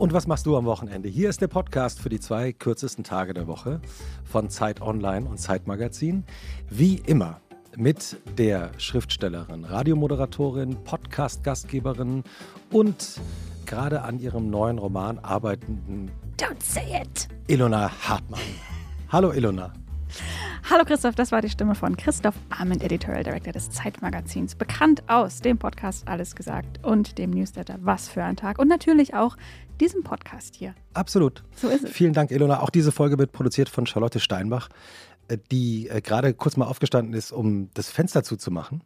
Und was machst du am Wochenende? Hier ist der Podcast für die zwei kürzesten Tage der Woche von Zeit Online und Zeit Magazin. Wie immer mit der Schriftstellerin, Radiomoderatorin, Podcast-Gastgeberin und gerade an ihrem neuen Roman arbeitenden Don't say it. Ilona Hartmann. Hallo Ilona. Hallo Christoph, das war die Stimme von Christoph Arment, Editorial Director des Zeitmagazins, bekannt aus dem Podcast Alles gesagt und dem Newsletter Was für ein Tag und natürlich auch diesem Podcast hier. Absolut. So ist es. Vielen Dank, Ilona. Auch diese Folge wird produziert von Charlotte Steinbach, äh, die äh, gerade kurz mal aufgestanden ist, um das Fenster zuzumachen.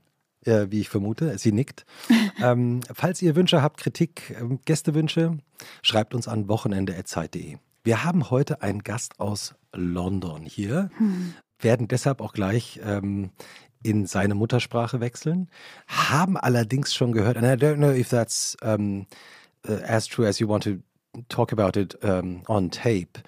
Wie ich vermute, sie nickt. ähm, falls ihr Wünsche habt, Kritik, ähm, Gästewünsche, schreibt uns an wochenende.zeit.de. Wir haben heute einen Gast aus London hier, hm. werden deshalb auch gleich ähm, in seine Muttersprache wechseln, haben allerdings schon gehört, and I don't know if that's um, uh, as true as you want to talk about it um, on tape,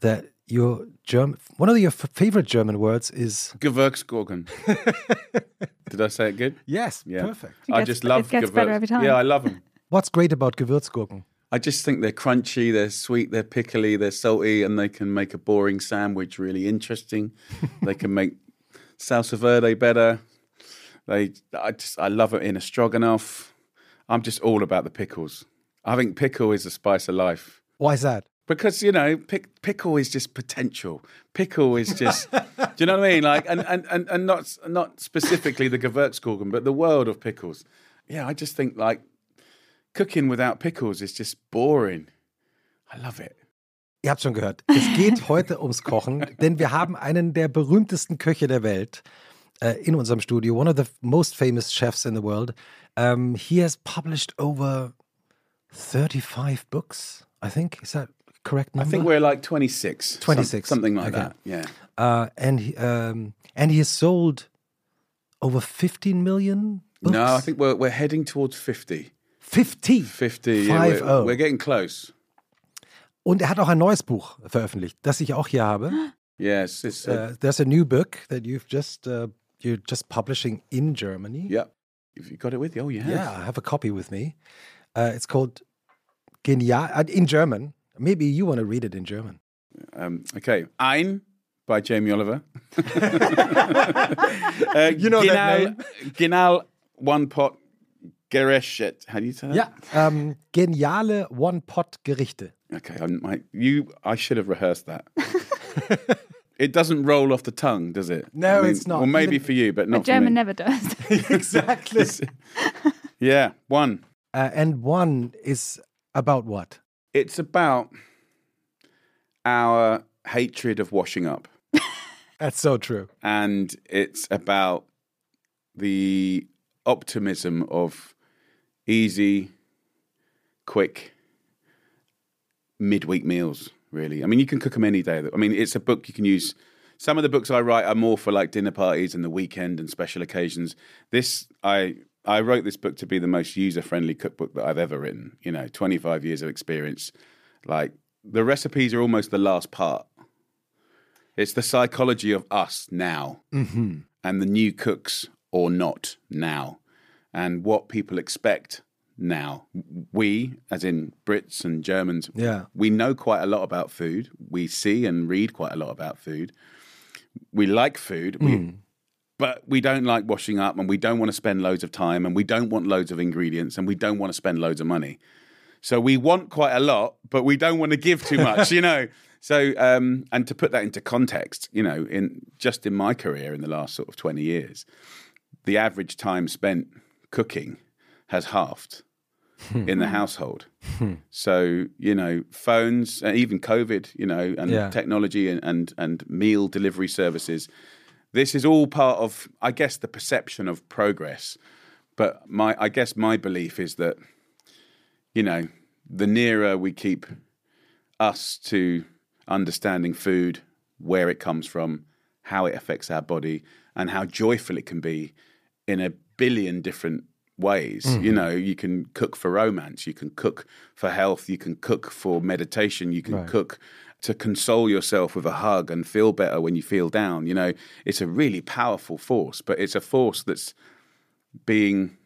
that your German, one of your favorite German words is Gewürzgurken. Did I say it good? Yes, yeah. perfect. It I just love it gets better every time. Yeah, I love them. What's great about Gewürzgurken? I just think they're crunchy, they're sweet, they're pickly, they're salty, and they can make a boring sandwich really interesting. they can make salsa verde better. They, I just, I love it in a stroganoff. I'm just all about the pickles. I think pickle is the spice of life. Why is that? Because you know, pick, pickle is just potential. Pickle is just, do you know what I mean? Like, and, and, and, and not not specifically the Gewürzgurken, but the world of pickles. Yeah, I just think like cooking without pickles is just boring. I love it. Ihr habt schon gehört, es geht heute ums Kochen, denn wir haben einen der berühmtesten Köche der Welt uh, in unserem Studio, one of the most famous chefs in the world. Um, he has published over 35 books, I think. Is that correct number? I think we're like 26. 26. Some, something like okay. that, yeah. Uh, and, he, um, and he has sold over 15 million books? No, I think we're, we're heading towards 50. 50? 50, yeah, we're, oh. we're getting close. Und er hat auch ein neues Buch veröffentlicht, das ich auch hier habe. Yes, it's uh, there's a new book that you've just uh, you're just publishing in Germany. Yeah, you got it with you. Oh, you have. Yeah, I have a copy with me. Uh, it's called Genial uh, in German. Maybe you want to read it in German. Um, okay, Ein by Jamie Oliver. uh, you know Genau, that name. Genau one pot gerecht. How do you say that? Yeah, ähm, geniale One-Pot-Gerichte. Okay, I'm, I, you. I should have rehearsed that. it doesn't roll off the tongue, does it? No, I mean, it's not. Well, maybe Even- for you, but not But German for me. never does. exactly. Yeah, one. Uh, and one is about what? It's about our hatred of washing up. That's so true. and it's about the optimism of easy, quick midweek meals. Really, I mean, you can cook them any day. I mean, it's a book you can use. Some of the books I write are more for like dinner parties and the weekend and special occasions. This I I wrote this book to be the most user friendly cookbook that I've ever written. You know, twenty five years of experience. Like the recipes are almost the last part. It's the psychology of us now mm-hmm. and the new cooks or not now and what people expect now. We, as in Brits and Germans, Yeah. we know quite a lot about food. We see and read quite a lot about food. We like food, we, but we don't like washing up and we don't want to spend loads of time and we don't want loads of ingredients and we don't want to spend loads of money. So we want quite a lot, but we don't want to give too much, you know. So, um, and to put that into context, you know, in just in my career in the last sort of twenty years, the average time spent cooking has halved hmm. in the household. Hmm. so, you know, phones, and even COVID, you know, and Yeah. technology and, and and meal delivery services. This is all part of, I guess, the perception of progress. But my, I guess, my belief is that you know, the nearer we keep us to understanding food, where it comes from, how it affects our body, and how joyful it can be in a billion different ways. You mm-hmm. know, you can cook for romance, you can cook for health, you can cook for meditation, you can Right. cook to console yourself with a hug and feel better when you feel down. You know, it's a really powerful force, but it's a force that's being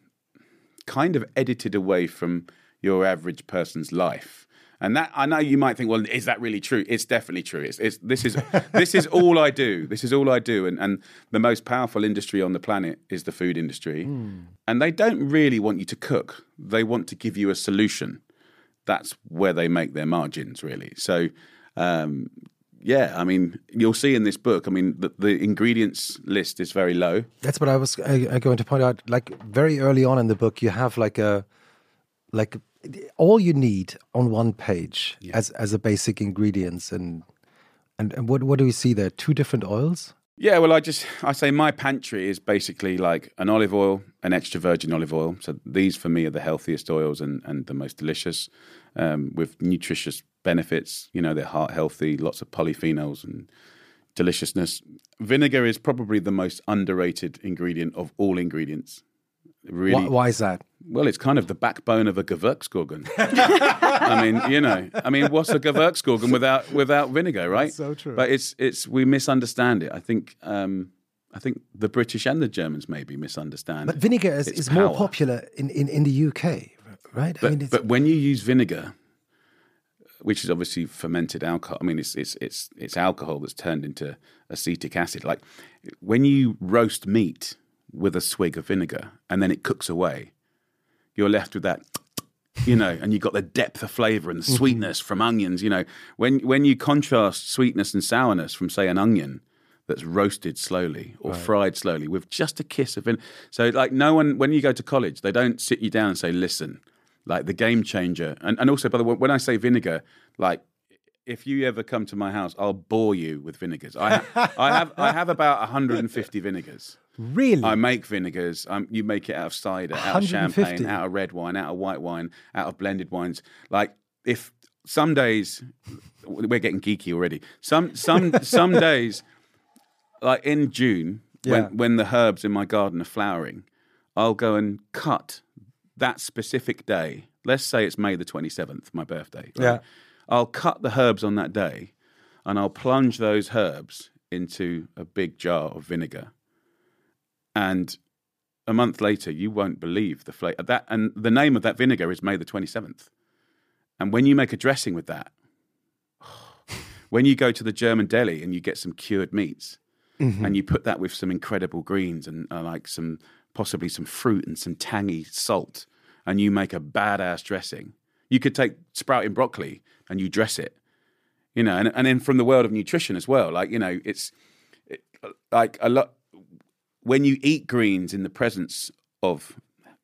kind of edited away from your average person's life. And that I know you might think, well, is that really true? It's definitely true. It's, it's this is this is all I do. This is all I do. And and the most powerful industry on the planet is the food industry. And they don't really want you to cook. They want to give you a solution. That's where they make their margins, really. So. Um, yeah, I mean, you'll see in this book. I mean, the, the ingredients list is very low. That's what I was uh, going to point out. Like very early on in the book, you have like a like all you need on one page as as a basic ingredients and and, and what what do we see there? Two different oils. Yeah, well, I just I say my pantry is basically like an olive oil, an extra virgin olive oil. So these for me are the healthiest oils and and the most delicious, um, with nutritious benefits. You know, they're heart healthy, lots of polyphenols and deliciousness. Vinegar is probably the most underrated ingredient of all ingredients. Really, Why, why is that? well, it's kind of the backbone of a Gewürzgurken. I mean, you know, I mean, what's a Gewürzgurken without without vinegar, right? so true. But it's it's we misunderstand it. I think um, I think the British and the Germans maybe misunderstand. But vinegar is, is more popular in, in, in the UK, right? But, I mean, it's, but when you use vinegar, which is obviously fermented alcohol, I mean, it's it's it's it's alcohol that's turned into acetic acid. Like when you roast meat with a swig of vinegar and then it cooks away, you're left with that. You know, and you've got the depth of flavor and the mm-hmm. sweetness from onions. You know, when when you contrast sweetness and sourness from, say, an onion that's roasted slowly or fried slowly with just a kiss of vinegar. So, like, no one, when you go to college, they don't sit you down and say, listen, like the game changer. And, and also, by the way, when I say vinegar, like, if you ever come to my house, I'll bore you with vinegars. I, ha- I have I have about 150 vinegars. Really? I make vinegars. Um, you make it out of cider, out of champagne, out of red wine, out of white wine, out of blended wines. Like if some days we're getting geeky already. Some some some days, like in June, Yeah. when when the herbs in my garden are flowering, I'll go and cut that specific day. Let's say it's May the twenty seventh, my birthday. right? Yeah. I'll cut the herbs on that day, and I'll plunge those herbs into a big jar of vinegar and a month later you won't believe the flavor that and the name of that vinegar is may the 27th and when you make a dressing with that when you go to the german deli and you get some cured meats and you put that with some incredible greens and uh, like some possibly some fruit and some tangy salt and you make a badass dressing you could take sprouting broccoli and you dress it you know and, and then from the world of nutrition as well like you know it's it, like a lot when you eat greens in the presence of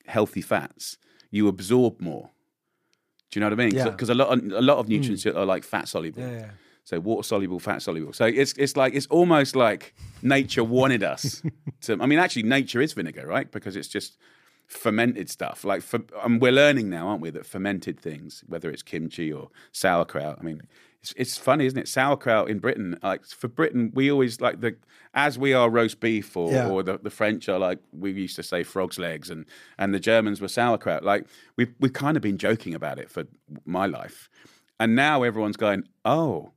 healthy fats, you absorb more. Do you know what I mean? Yeah. Because a lot, a lot of hmm. nutrients are like fat soluble. Yeah, yeah. So water soluble, fat soluble. So it's it's like it's almost like nature wanted us to. I mean, actually, nature is vinegar, right? Because it's just fermented stuff. Like, for, and we're learning now, aren't we, that fermented things, whether it's kimchi or sauerkraut. I mean, it's, it's funny, isn't it? Sauerkraut in Britain, like for Britain, we always like the as we are roast beef, or, Yeah. or the, the French are like we used to say frogs legs, and and the Germans were sauerkraut. Like we've we've kind of been joking about it for my life, and now everyone's going, oh,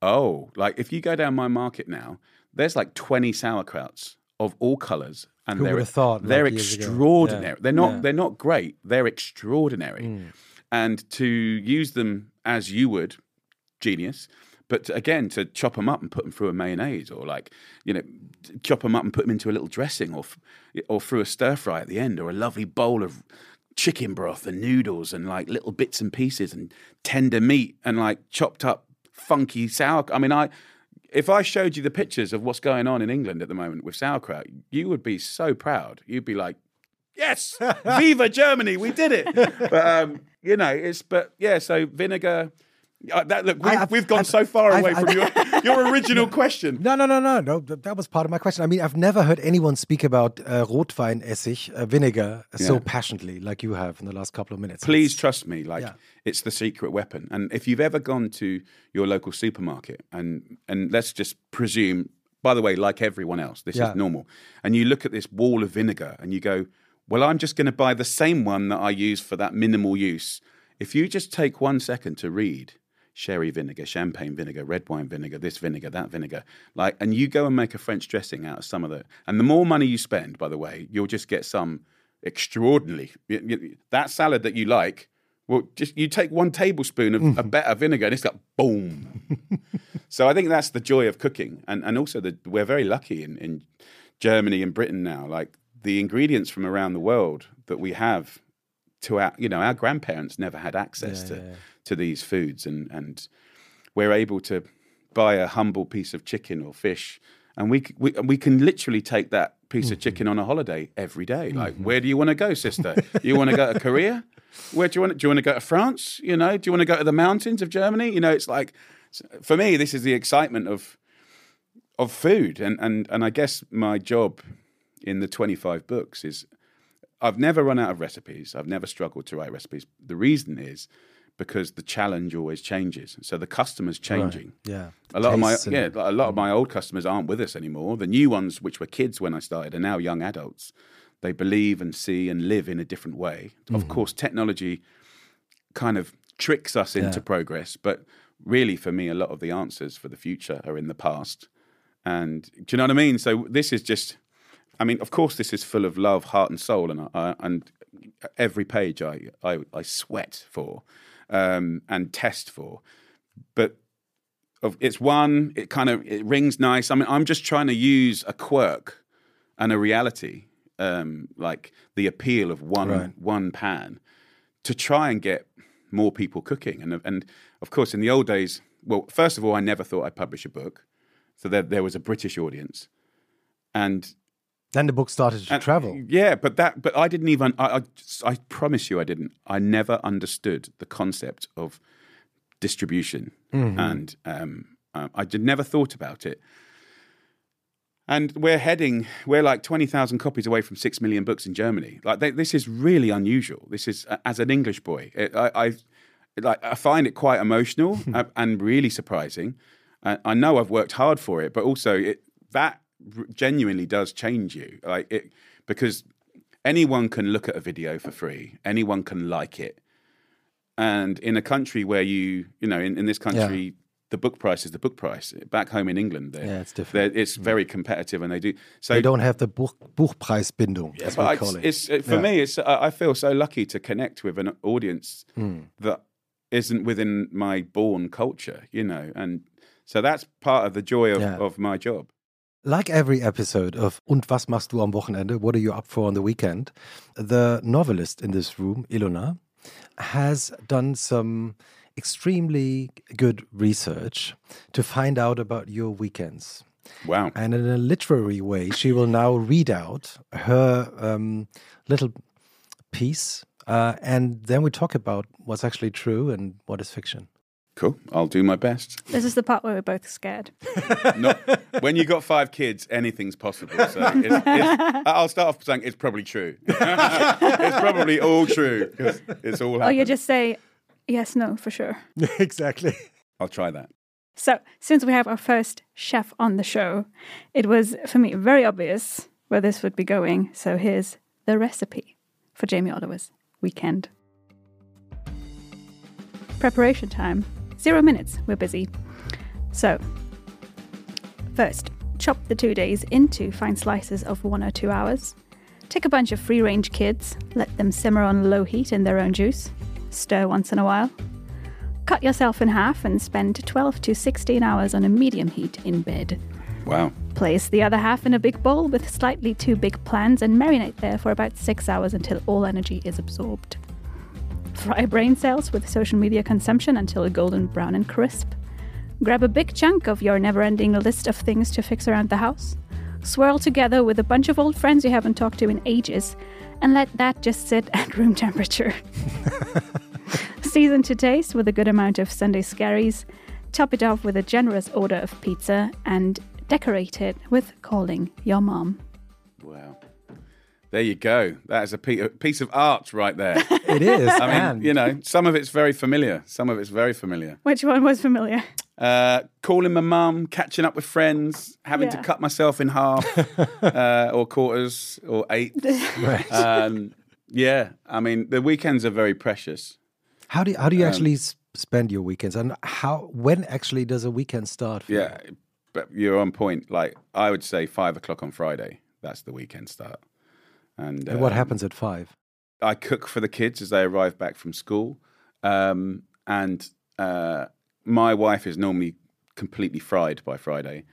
oh, like if you go down my market now, there's like twenty sauerkrauts of all colours, and Who they're thought, they're ago? extraordinary. Yeah. They're not Yeah. they're not great. They're extraordinary, Hmm. and to use them as you would, genius. But again, to chop them up and put them through a mayonnaise, or like you know, chop them up and put them into a little dressing, or f- or through a stir fry at the end, or a lovely bowl of chicken broth and noodles and like little bits and pieces and tender meat and like chopped up funky sour. I mean, I if I showed you the pictures of what's going on in England at the moment with sauerkraut, you would be so proud. You'd be like, "Yes, Viva Germany, we did it!" But um, you know, it's but yeah. So vinegar. Uh, that look, we've, I've- we've gone I've- so far I've- away from I've- your your original question. No, no, no, no, no. That was part of my question. I mean, I've never heard anyone speak about uh, Rotweinessig, uh, vinegar, so passionately like you have in the last couple of minutes. Please trust me, like Yeah. it's the secret weapon. And if you've ever gone to your local supermarket and and let's just presume, by the way, like everyone else, this Yeah. is normal, and you look at this wall of vinegar and you go, well, I'm just going to buy the same one that I use for that minimal use. If you just take one second to read sherry vinegar, champagne vinegar, red wine vinegar, this vinegar, that vinegar, like, and you go and make a French dressing out of some of the, and the more money you spend, by the way, you'll just get some extraordinarily. That salad that you like Well, just you take one tablespoon of a better vinegar and it's got boom. so I think that's the joy of cooking, and and also that we're very lucky in in Germany and Britain now. Like the ingredients from around the world that we have to our you know our grandparents never had access Yeah, to yeah, to these foods, and and we're able to buy a humble piece of chicken or fish, and we we we can literally take that piece Mm-hmm. of chicken on a holiday every day. Like, where do you want to go, sister? you want to go to Korea? Where do you want? To do you want to go to France? You know, do you want to go to the mountains of Germany? You know, it's like for me, this is the excitement of of food, and and and I guess my job in the twenty five books is I've never run out of recipes. I've never struggled to write recipes. The reason is because the challenge always changes. So the customer's changing. Yeah. A lot of my yeah, a lot of my old customers aren't with us anymore. The new ones, which were kids when I started, are now young adults. They believe and see and live in a different way. Mm-hmm. Of course, technology kind of tricks us into Yeah. progress, but really, for me, a lot of the answers for the future are in the past. And do you know what I mean? So this is just, I mean, of course, this is full of love, heart, and soul, and I, and every page I I, I sweat for um, and test for, but of it's one it kind of it rings nice. I mean i'm just trying to use a quirk and a reality um like the appeal of one Right. one pan to try and get more people cooking. And and of course in the old days well first of all i never thought i'd publish a book. So there, there was a british audience. And Then the book started to and- travel. Yeah, but that, but I didn't even. I, I, I promise you, I didn't. I never understood the concept of distribution, Mm-hmm. and um, um, I did never thought about it. And we're heading. We're like twenty thousand copies away from six million books in Germany. Like they, this is really unusual. This is uh, as an English boy. It, I, I like I find it quite emotional uh, and really surprising. I, I know I've worked hard for it, but also it, that genuinely does change you. Like it because anyone can look at a video for free. Anyone can like it. And in a country where you, you know, in, in this country, the book price is the book price. Back home in England, Yeah, it's different. It's mm. very competitive, and they do. So They don't have the Buch, Buchpreisbindung, we but call it's, it. it's for me. It's I I feel so lucky to connect with an audience hmm. that isn't within my born culture, you know, and so that's part of the joy of, Yeah. of my job. Like every episode of Und was machst du am Wochenende? What are you up for on the weekend? The novelist in this room, Ilona, has done some extremely good research to find out about your weekends. Wow. And in a literary way, she will now read out her um, little piece. Uh, and then we talk about what's actually true and what is fiction. Cool. I'll do my best. This is the part where we're both scared. Not, when you've got five kids, anything's possible. So it's, it's, I'll start off saying it's probably true. it's probably all true because it's all. Or you just say yes, no, for sure. exactly. I'll try that. So, since we have our first chef on the show, it was for me very obvious where this would be going. So, here's the recipe for Jamie Oliver's weekend. Preparation time zero minutes, we're busy. So, first, chop the two days into fine slices of one or two hours. Take a bunch of free range kids, let them simmer on low heat in their own juice, stir once in a while. Cut yourself in half and spend 12 to 16 hours on a medium heat in bed. Wow. Place the other half in a big bowl with slightly too big plans and marinate there for about six hours until all energy is absorbed. Fry brain cells with social media consumption until golden brown and crisp. Grab a big chunk of your never ending list of things to fix around the house. Swirl together with a bunch of old friends you haven't talked to in ages, and let that just sit at room temperature. Season to taste with a good amount of Sunday scaries. Top it off with a generous order of pizza and decorate it with calling your mom. Wow. There you go. That is a piece of art right there. It is. I mean, and you know, some of it's very familiar. Some of it's very familiar. Which one was familiar? Uh, calling my mum, catching up with friends, having to cut myself in half uh, or quarters or eight. Right. Um, yeah, I mean, the weekends are very precious. How do you, how do you actually spend your weekends, and how when actually does a weekend start? For Yeah, but you're on point. Like, I would say five o'clock on Friday. That's the weekend start. And. And what um, happens at five? I cook for the kids as they arrive back from school. um, and uh, my wife is normally completely fried by Friday.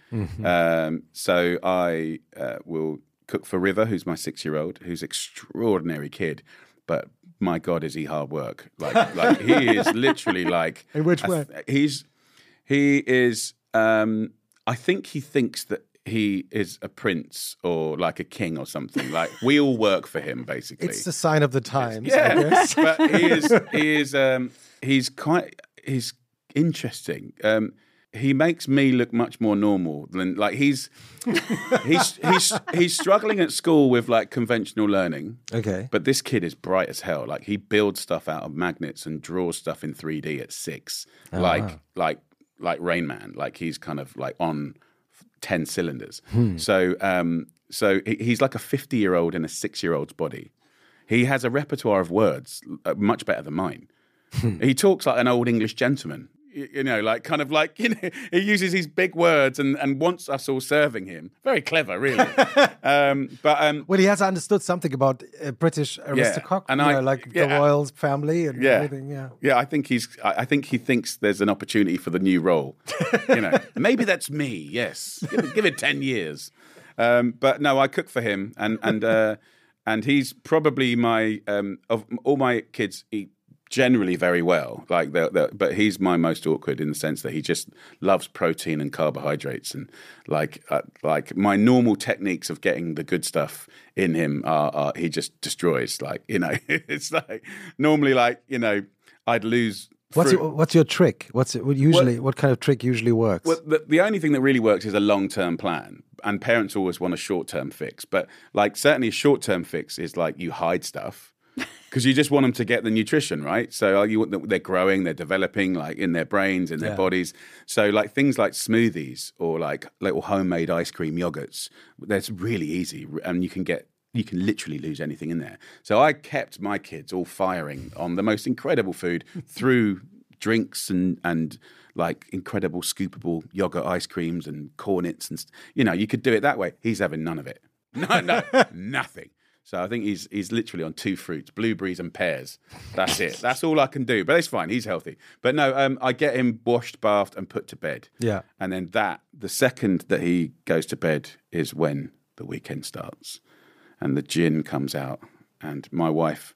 Um, so I uh, will cook for River, who's my six-year-old, who's extraordinary kid, but my God, is he hard work? Like, like he is literally like. In which way? th- he's he is. Um, I think he thinks that he is a prince or like a king or something. Like we all work for him, basically. It's the sign of the times. I Yeah, guess. but he is he is um, he's quite he's interesting. Um, he makes me look much more normal than like he's he's he's he's struggling at school with like conventional learning. Okay. But this kid is bright as hell. Like he builds stuff out of magnets and draws stuff in 3D at six. Oh, like like like Rain Man. Like he's kind of like on ten cylinders. Hmm. So um so he's like a 50 year old in a six year old's body. He has a repertoire of words uh, much better than mine. Hmm. he talks like an old English gentleman. You know, like kind of like you know, he uses these big words and, and wants us all serving him. Very clever, really. um, but um, Well, he has understood something about uh, British aristocrat, and you I- know, like yeah. the royal family and yeah, everything. Yeah. yeah. I think he's. I I think he thinks there's an opportunity for the new role. you know, maybe that's me. Yes, give it, give it ten years. Um, but no, I cook for him, and and uh, and he's probably my um, of all my kids eat generally very well. Like, they're, they're, but he's my most awkward in the sense that he just loves protein and carbohydrates, and like uh, like my normal techniques of getting the good stuff in him are, are he just destroys. Like you know, it's like normally like you know I'd lose. What's your, what's your trick? What's it, what usually what kind of trick usually works? well, the, the only thing that really works is a long term plan. And parents always want a short term fix. But like certainly a short term fix is like you hide stuff because you just want them to get the nutrition, right? So you want them, they're growing, they're developing like in their brains, in their Yeah. bodies. So like things like smoothies or like little homemade ice cream yogurts, that's really easy and you can get you can literally lose anything in there. So I kept my kids all firing on the most incredible food through drinks and and like incredible scoopable yogurt ice creams and cornets and st- you know you could do it that way. He's having none of it. No, no, nothing. So I think he's he's literally on two fruits, blueberries and pears. That's it. That's all I can do. But it's fine. He's healthy. But no, um, I get him washed, bathed, and put to bed. Yeah. And then that the second that he goes to bed is when the weekend starts, and the gin comes out. And my wife,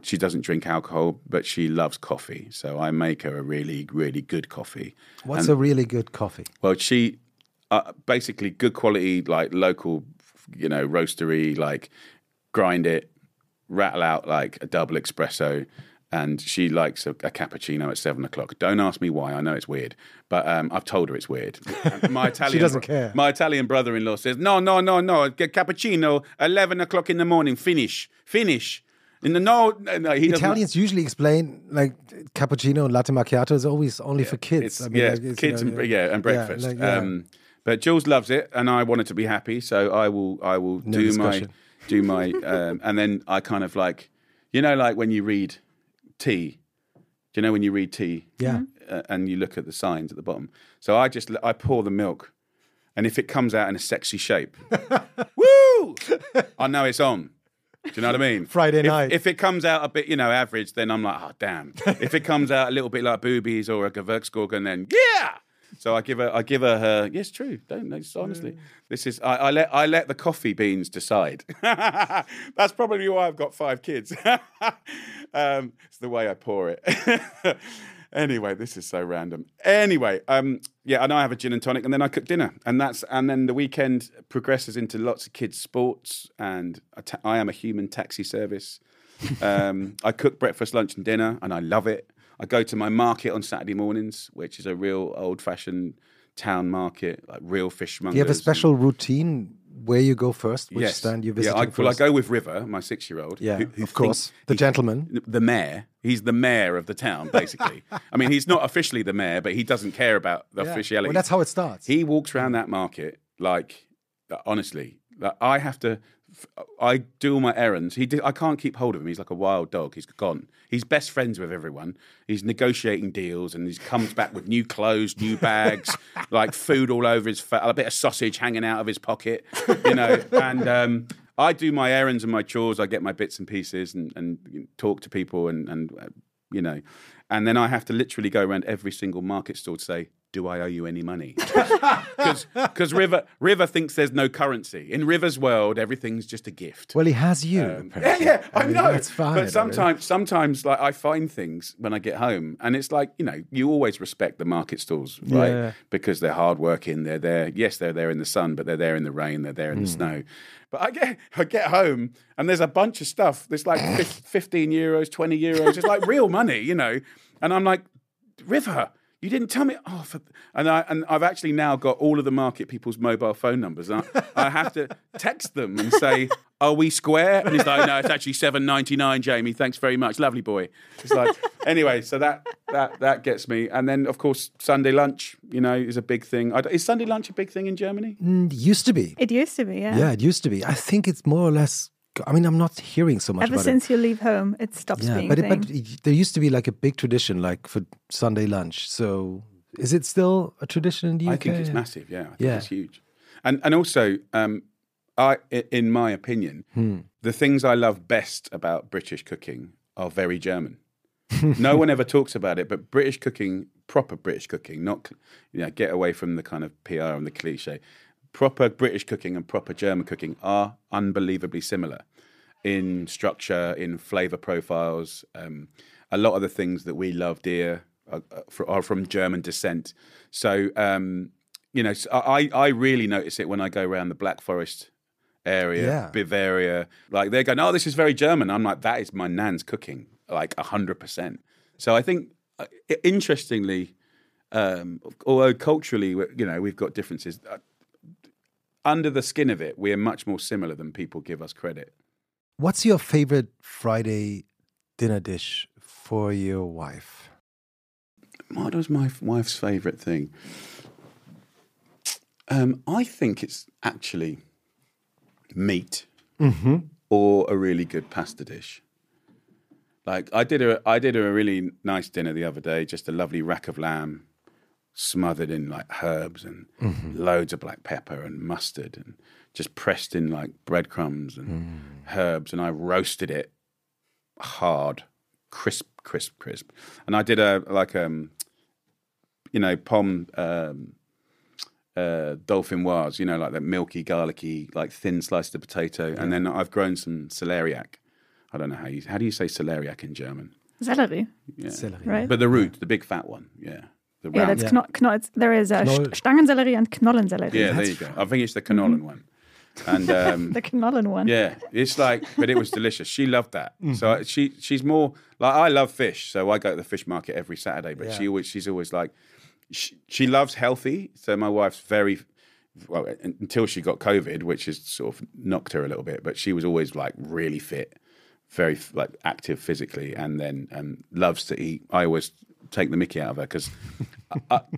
she doesn't drink alcohol, but she loves coffee. So I make her a really, really good coffee. What's a really good coffee? Well, she uh, basically good quality, like local, you know, roastery, like grind it, rattle out like a double espresso. And she likes a, a cappuccino at seven o'clock. Don't ask me why. I know it's weird, but um, I've told her it's weird. And My Italian, she doesn't care. My Italian brother-in-law says, "No, no, no, no. Get cappuccino eleven o'clock in the morning. Finish, finish." In the no, no, no he doesn't- Italians usually explain like cappuccino and latte macchiato is always only for kids. It's, yeah, like, kids you and yeah, and breakfast. like, yeah. um, but Jools loves it, and I want her to be happy, so I will. I will No do discussion. my do my, um, and then I kind of like, you know, like when you read tea. Do you know when you read tea? Yeah. uh, and you look at the signs at the bottom. So I just I pour the milk, and if it comes out in a sexy shape, woo! I know it's on. Do you know what I mean? Friday If- night. If it comes out a bit, you know, average, then I'm like, oh damn. if it comes out a little bit like boobies or a Gewürzgurken, then yeah. So I give her, I give her her. Yes, true. Don't no, it's honestly. This is I, I let I let the coffee beans decide. That's probably why I've got five kids. um, it's the way I pour it. anyway, this is so random. Anyway, um, yeah, and I have a gin and tonic, and then I cook dinner, and that's and then the weekend progresses into lots of kids' sports, and I ta- I am a human taxi service. Um, I cook breakfast, lunch, and dinner, and I love it. I go to my market on Saturday mornings, which is a real old-fashioned town market, like real fishmongers. Do you have a and- special routine where you go first? Which yes. stand you visit? Yeah, I, well, I go with River, my six-year-old. Yeah, who- who of course. The he- gentleman. the mayor. He's the mayor of the town, basically. I mean, he's not officially the mayor, but he doesn't care about the Yeah. officiality. Well, that's how it starts. He walks around that market like, honestly, like, I have to. I do all my errands. He, did, I can't keep hold of him. He's like a wild dog. He's gone. He's best friends with everyone. He's negotiating deals, and he comes back with new clothes, new bags, like food all over his face, a bit of sausage hanging out of his pocket, you know. And um, I do my errands and my chores. I get my bits and pieces and, and talk to people and and uh, you know, and then I have to literally go around every single market store to say, "Do I owe you any money?" Because River River thinks there's no currency in River's world. Everything's just a gift. Well, he has you. Yeah, yeah, I, mean, know. It's fine. But sometimes, sometimes, like I find things when I get home, and it's like you know, you always respect the market stalls, right? Yeah. Because they're hardworking. They're there. Yes, they're there in the sun, but they're there in the rain. They're there in Hmm. the snow. But I get, I get home, and there's a bunch of stuff. There's like fif- fifteen euros, twenty euros. It's like real money, you know. And I'm like, River. You didn't tell me. Oh, for, and I and I've actually now got all of the market people's mobile phone numbers. I, I have to text them and say, "Are we square?" And he's like, "No, it's actually seven ninety nine, Jamie. Thanks very much, lovely boy." It's like anyway. So that that that gets me. And then of course Sunday lunch, you know, is a big thing. I, is Sunday lunch a big thing in Germany? Mm, used to be. It used to be, yeah. Yeah, it used to be. I think it's more or less. I mean, I'm not hearing so much Ever about since you leave home, it stops. Yeah, being but, a it, but it- there used to be like a big tradition, like for Sunday lunch. So, is it still a tradition in the UK? I think it's massive. Yeah, I think Yeah. it's huge. And and also, um, I i- in my opinion, Hmm. the things I love best about British cooking are very German. no one ever talks about it, but British cooking, proper British cooking, not you know, get away from the kind of PR and the cliche. Proper British cooking and proper German cooking are unbelievably similar in structure, in flavor profiles. Um, a lot of the things that we love dear are, are from German descent. So, um, you know, I, I really notice it when I go around the Black Forest area, Yeah. Bavaria. Like they're going, oh, this is very German. I'm like, that is my nan's cooking, like 100%. So I think, uh, interestingly, um, although culturally, you know, we've got differences, uh, under the skin of it, we're much more similar than people give us credit. What's your favorite Friday dinner dish for your wife? What was my wife's favourite thing? Um, I think it's actually meat or a really good pasta dish. Like I did a I did a really nice dinner the other day, just a lovely rack of lamb smothered in like herbs and loads of black pepper and mustard and just pressed in like breadcrumbs and herbs and I roasted it hard, crisp, crisp, crisp. And I did a like um you know, pomme um uh, dauphinoise, you know, like that milky, garlicky, like thin sliced of potato, and then I've grown some celeriac. I don't know how you how do you say celeriac in German, Celery, yeah. Celery. right? but the root, the big fat one, yeah, the yeah, round. that's Kno- Kno- it's- there is a Knoll- Stangensellerie and Knollensellerie. yeah, there you go. I think it's the canola one, and um, The Knollen one. yeah, it's like, but it was delicious. She loved that. Mm-hmm. So she she's more like I love fish, so I go to the fish market every Saturday. But she always she's always like she, she loves healthy. So my wife's very well until she got COVID, which has sort of knocked her a little bit. But she was always like really fit, very like active physically, and then um, loves to eat. I always take the Mickey out of her because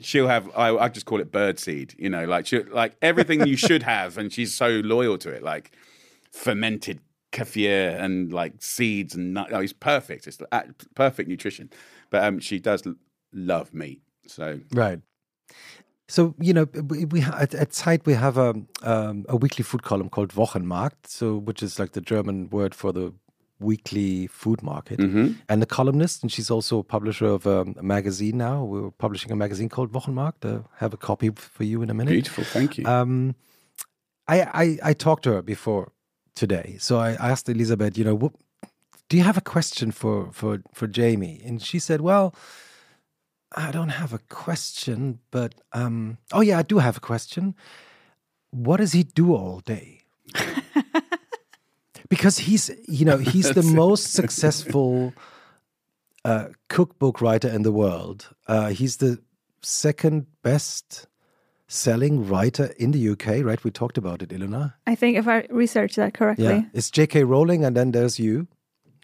she'll have. I, I just call it bird seed. You know, like she like everything you should have, and she's so loyal to it. Like fermented kefir and like seeds and nut. Oh, it's perfect. It's uh, perfect nutrition. But um, she does love meat. So Right. So you know, we, we at, at Zeit we have a um, a weekly food column called Wochenmarkt, so which is like the German word for the weekly food market. Mm-hmm. And the columnist, and she's also a publisher of um, a magazine now. We're publishing a magazine called Wochenmarkt. I have a copy for you in a minute. beautiful. Thank you. Um, I, I I talked to her before today, so I asked Elizabeth, you know, what, do you have a question for for for Jamie? And she said, well, I don't have a question, but um, oh yeah, I do have a question. What does he do all day? because he's you know he's the most successful uh, cookbook writer in the world. Uh, he's the second best selling writer in the UK, right? We talked about it, Ilona. I think if I research that correctly. Yeah, it's J.K. Rowling, and then there's you,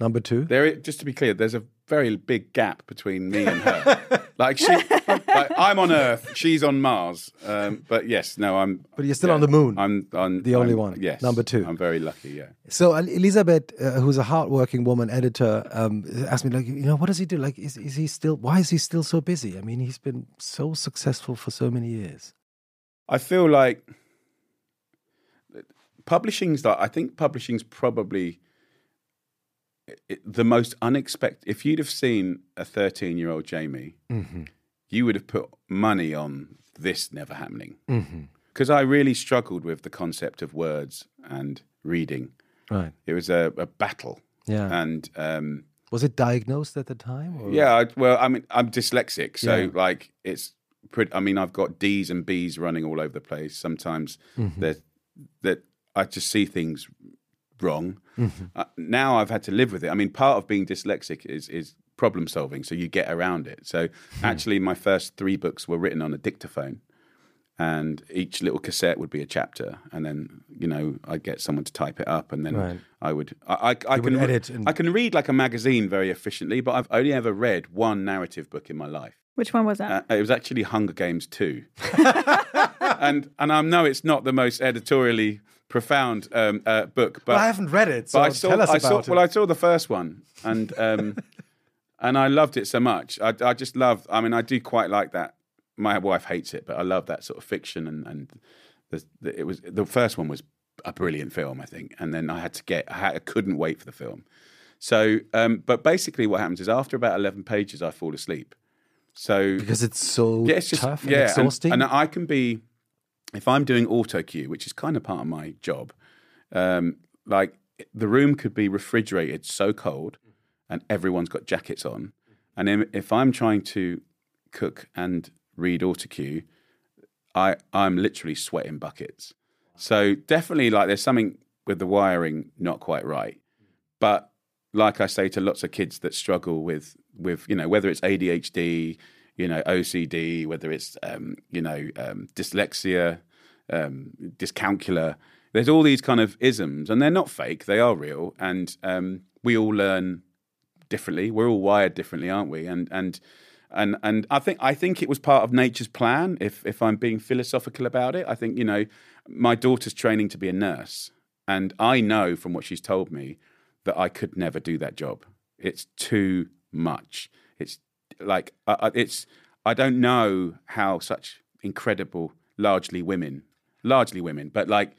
number two. there, just to be clear, there's a very big gap between me and her. like she, like, I'm on Earth, she's on Mars. Um, but yes, no, I'm. But you're still on the moon. I'm on The only I'm- one. Yes, Number two. I'm very lucky. Yeah. So Elizabeth, uh, who's a hardworking woman editor, um, asked me like, you know, what does he do? Like, is, is he still? Why is he still so busy? I mean, he's been so successful for so many years. I feel like publishing's like I think publishing's probably the most unexpected. If you'd have seen a 13 year old Jamie, you would have put money on this never happening. Because I really struggled with the concept of words and reading. Right. It was a, a battle. Yeah. And um, Was it diagnosed at the time? Or? yeah, I, well, I mean, I'm dyslexic, so Yeah. like it's. Pretty, I mean, I've got D's and B's running all over the place. Sometimes Mm-hmm. that that I just see things wrong. Mm-hmm. Uh, now I've had to live with it. I mean, part of being dyslexic is is problem solving, so you get around it. So Hmm. actually, my first three books were written on a dictaphone, and each little cassette would be a chapter, and then you know I'd get someone to type it up, and then Right. I would I I, I can edit and- I can read like a magazine very efficiently, but I've only ever read one narrative book in my life. Which one was that? Uh, it was actually Hunger Games 2. and and I know it's not the most editorially profound um, uh, book, but Well, I haven't read it, so I saw, tell us I about saw, it. Well, I saw the first one, and um, and I loved it so much. I, I just love. I mean, I do quite like that. My wife hates it, but I love that sort of fiction, and and the, the, it was the first one was a brilliant film, I think. And then I had to get. I, had, I couldn't wait for the film. So, um, but basically, what happens is after about eleven pages, I fall asleep. So because it's so yeah, it's just tough and yeah, and- exhausting. And, I can be if I'm doing auto cue, which is kind of part of my job. Um, like the room could be refrigerated so cold, and everyone's got jackets on, and if I'm trying to cook and read auto cue, I I'm literally sweating buckets. So definitely, like there's something with the wiring not quite right, but like I say to lots of kids that struggle with with you know whether it's ADHD, you know OCD, whether it's um, you know um, dyslexia, um, dyscalculia. There's all these kind of isms, and they're not fake; they are real. And um, we all learn differently. We're all wired differently, aren't we? And and and and I think I think it was part of nature's plan. If if I'm being philosophical about it, I think you know my daughter's training to be a nurse, and I know from what she's told me that I could never do that job. It's too much. Like it's I don't know how such incredible, largely women, largely women, but like.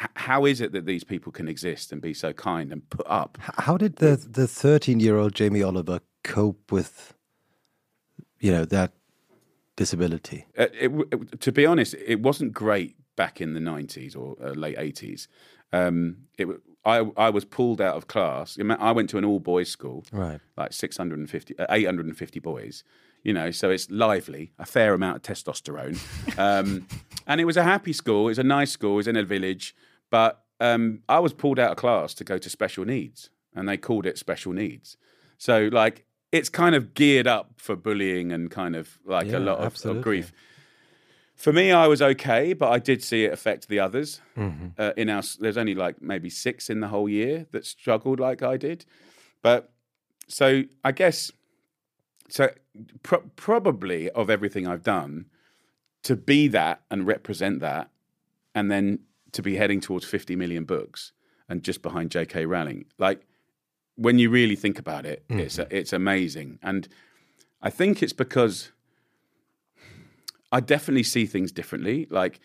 h- How is it that these people can exist and be so kind and put up How did the the 13 year old Jamie Oliver cope with, you know, that disability? Uh, it, it- to be honest, it wasn't great back in the nineties or uh, late eighties. Um, it, I, I was pulled out of class. I went to an all boys school, Right. like 650, uh, 850 boys. You know, so it's lively, a fair amount of testosterone, um, and it was a happy school. It was a nice school. It was in a village, but um, I was pulled out of class to go to special needs, and they called it special needs. So, like, it's kind of geared up for bullying and kind of like Yeah, a lot of, of grief. For me, I was okay, but I did see it affect the others. Mm-hmm. Uh, in our, there's only like maybe six in the whole year that struggled like I did. But so I guess, so pro- probably of everything I've done, to be that and represent that, and then to be heading towards 50 million books and just behind J.K. Rowling, like when you really think about it, it's it's amazing, and I think it's because I definitely see things differently. Like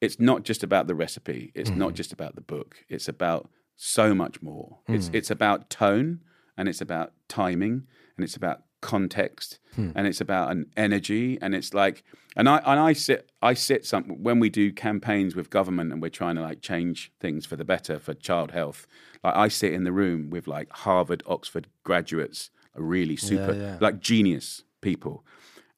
it's not just about the recipe. It's not mm-hmm. just about the book. It's about so much more. It's mm. it's about tone and it's about timing and it's about context hmm. and it's about an energy and it's like and I and I sit I sit some when we do campaigns with government and we're trying to like change things for the better for child health. Like I sit in the room with like Harvard, Oxford graduates, really super yeah. like genius people.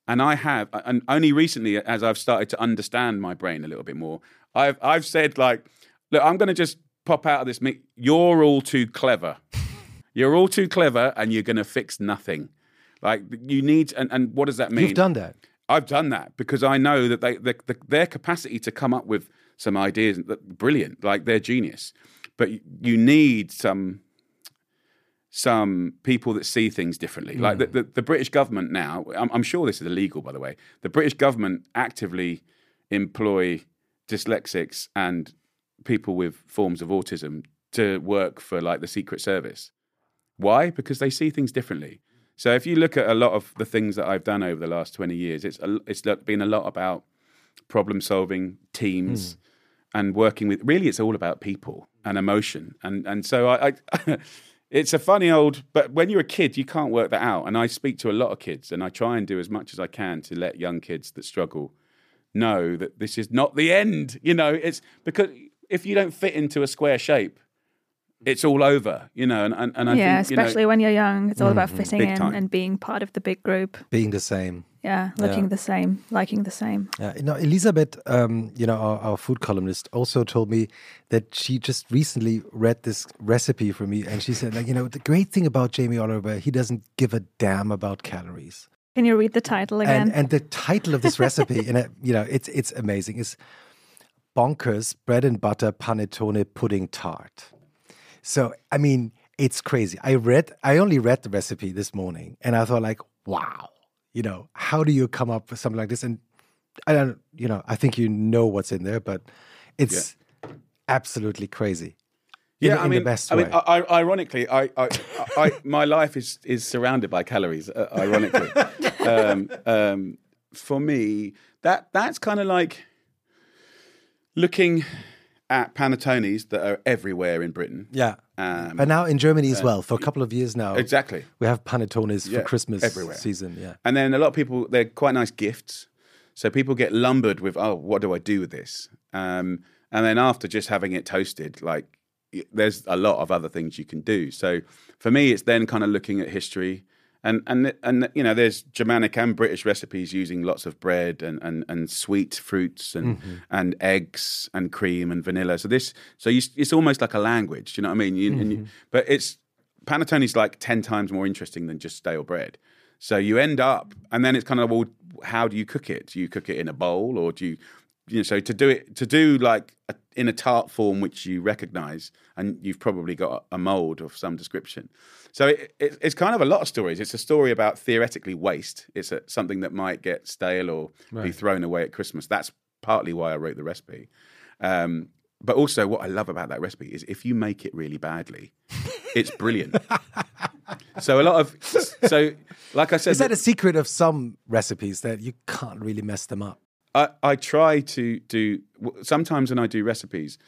And I have, and only recently, as I've started to understand my brain a little bit more, I've I've said like, look, I'm going to just pop out of this. You're all too clever. You're all too clever, and you're going to fix nothing. Like you need, and, and what does that mean? You've done that. I've done that because I know that they the, the, their capacity to come up with some ideas that brilliant, like they're genius. But you need some some people that see things differently. Like the, hmm. the, the British government now, I'm, I'm sure this is illegal, by the way. The British government actively employ dyslexics and people with forms of autism to work for like the Secret Service. Why? Because they see things differently. So if you look at a lot of the things that I've done over the last 20 years, it's a, it's been a lot about problem solving, teams, hmm. and working with. Really, it's all about people and emotion. And and so I, I it's a funny old, but when you're a kid, you can't work that out. And I speak to a lot of kids, and I try and do as much as I can to let young kids that struggle know that this is not the end. You know, it's because if you don't fit into a square shape, it's all over. You know, and and, and I yeah, think you know, especially when you're young, it's all about mm-hmm. fitting in time. and being part of the big group. Being the same. Yeah, looking Yeah. the same, liking the same. Yeah, you know, Elisabeth, um, you know, our, our food columnist, also told me that she just recently read this recipe for me, and she said, like, you know, the great thing about Jamie Oliver, he doesn't give a damn about calories. Can you read the title again? And and the title of this recipe, and you know, it's it's amazing. Is bonkers bread and butter panettone pudding tart. So I mean, it's crazy. I read, I only read the recipe this morning, and I thought like, wow, you know, how do you come up with something like this? And I don't, you know, I think you know what's in there, but it's absolutely crazy. In, yeah, in I mean, the best I way. mean, I, I, ironically, I, I, I, my life is is surrounded by calories. Uh, ironically, um, um, for me, that that's kind of like looking at panettones that are everywhere in Britain. yeah. Um, But now in Germany as well, for a couple of years now, exactly. we have panettones Yeah, for Christmas everywhere. season. Yeah. And then a lot of people, they're quite nice gifts. So people get lumbered with, oh, what do I do with this? Um, and then after just having it toasted, like there's a lot of other things you can do. So for me, it's then kind of looking at history. And, and and you know, there's Germanic and British recipes using lots of bread and, and, and sweet fruits and mm-hmm. and eggs and cream and vanilla. So this so you, it's almost like a language. Do you know what I mean? You, and you, mm-hmm. but it's panettone is like 10 times more interesting than just stale bread. So you end up, and then it's kind of, well, how do you cook it? Do you cook it in a bowl or do you, you know, so to do it, to do like a, in a tart form, which you recognize, and you've probably got a mold of some description. So it, it, it's kind of a lot of stories. It's a story about theoretically waste. It's a, something that might get stale or be thrown away at Christmas. That's partly why I wrote the recipe. Um, but also, what I love about that recipe is if you make it really badly, it's brilliant. so a lot of so, like I said, Is that a secret of some recipes that you can't really mess them up? I, I try to do sometimes when I do recipes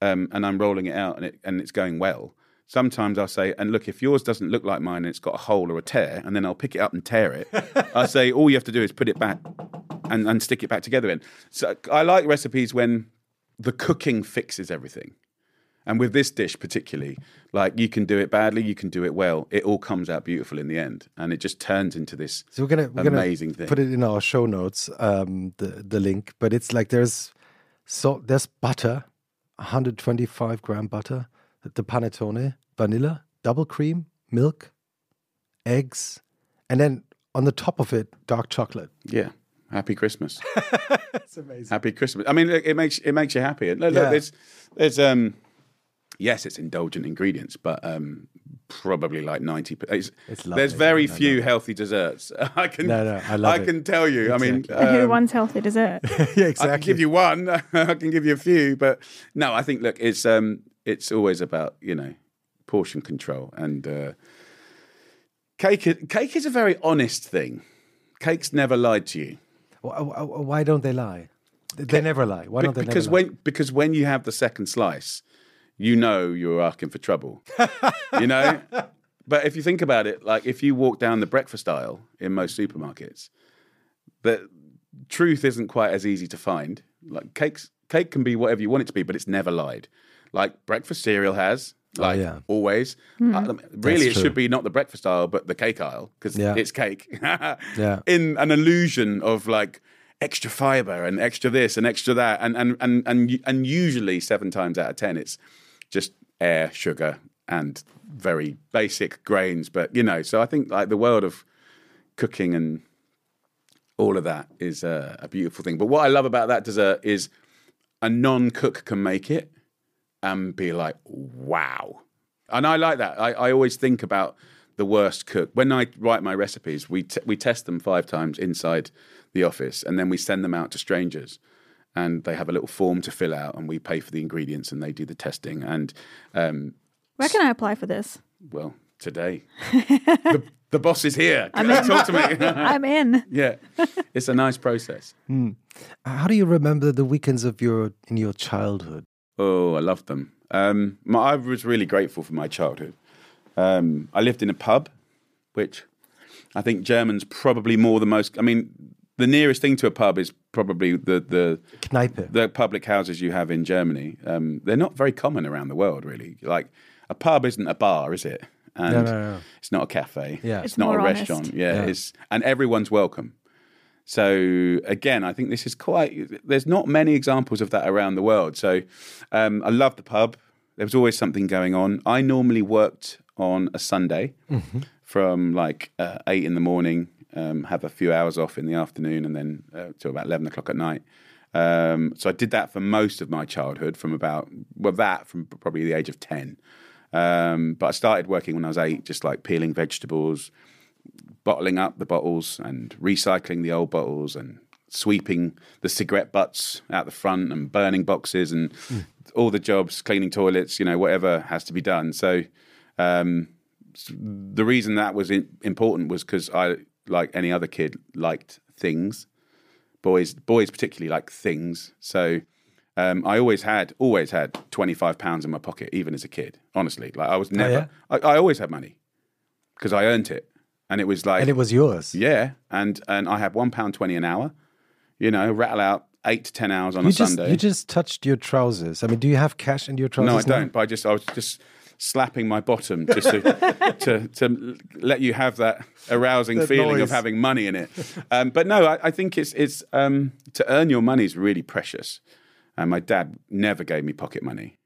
um, and I'm rolling it out and it and it's going well. Sometimes I'll say, and look, if yours doesn't look like mine and it's got a hole or a tear, and then I'll pick it up and tear it. I say, all you have to do is put it back and, and stick it back together in. So I like recipes when the cooking fixes everything. And with this dish particularly, like you can do it badly, you can do it well. It all comes out beautiful in the end, and it just turns into this So we're gonna we're amazing gonna thing. put it in our show notes, um, the the link. But it's like there's so there's butter, 125 gram butter, the panettone, vanilla, double cream, milk, eggs, and then on the top of it, dark chocolate. Yeah. Happy Christmas. That's amazing. happy Christmas. I mean, look, it makes it makes you happy. Look, look, Yeah. there's there's um yes, it's indulgent ingredients, but um probably like ninety. It's, It's there's very I know few healthy desserts. I can No, no, I love I it. can tell you. I mean, and who um, wants healthy dessert? yeah, exactly. I exactly. can give you one. I can give you a few, but no, I think look, it's um, it's always about you know portion control and uh, cake. Cake is a very honest thing. Cake's never lied to you. Why, why- why don't they lie? They never lie. Why don't they because never lie? when because when you have the second slice, you know you're asking for trouble. you know. But if you think about it, like if you walk down the breakfast aisle in most supermarkets, the truth isn't quite as easy to find. Like cakes, cake can be whatever you want it to be, but it's never lied. Like breakfast cereal has, like yeah. always. Uh, really, it true. should be not the breakfast aisle, but the cake aisle because Yeah. it's cake. Yeah. In an illusion of like extra fiber and extra this and extra that, and and and and and usually seven times out of ten, it's just air, sugar, and very basic grains. But you know, so I think like the world of cooking and all of that is a, a beautiful thing. But what I love about that dessert is a non-cook can make it and be like, wow. And I like that. I, I always think about the worst cook. When I write my recipes, we t- we test them five times inside the office, and then we send them out to strangers. And they have a little form to fill out, and we pay for the ingredients, and they do the testing. And um, Where can I apply for this? well, today the, the boss is here. Talk to me. I'm in. yeah, it's a nice process. How do you remember the weekends of your in your childhood? Oh, I loved them. Um, my, I was really grateful for my childhood. Um, I lived in a pub, which I think Germans probably more than most. I mean, the nearest thing to a pub is probably the the Kneipe. the public houses you have in Germany. Um, they're not very common around the world, really. Like a pub isn't a bar, is it? And No, no, no. it's not a cafe. Yeah. it's, It's not a honest. restaurant. Yeah, Yeah. it's and everyone's welcome. So again, I think this is quite. There's not many examples of that around the world. So um, I love the pub. There was always something going on. I normally worked on a Sunday from like uh, eight in the morning, um, have a few hours off in the afternoon, and then uh, till about eleven o'clock at night. Um, so I did that for most of my childhood, from about well that from probably the age of ten. Um, but I started working when I was eight, just like peeling vegetables, bottling up the bottles and recycling the old bottles and sweeping the cigarette butts out the front and burning boxes and all the jobs, cleaning toilets, you know, whatever has to be done. So um, the reason that was in, important was because I, like any other kid, liked things. Boys, boys particularly like things. So um, I always had, always had twenty five pounds in my pocket, even as a kid. Honestly, like I was never. yeah? I, I always had money because I earned it, and it was like And it was yours. yeah, and and I had one pound twenty an hour. You know, rattle out eight to ten hours on You a just Sunday. you just touched your trousers. I mean, do you have cash in your trousers? no, I now? don't. But I just I was just slapping my bottom just to to, to let you have that arousing That feeling noise. of having money in it. Um, but no, I, I think it's it's um, to earn your money is really precious. And my dad never gave me pocket money.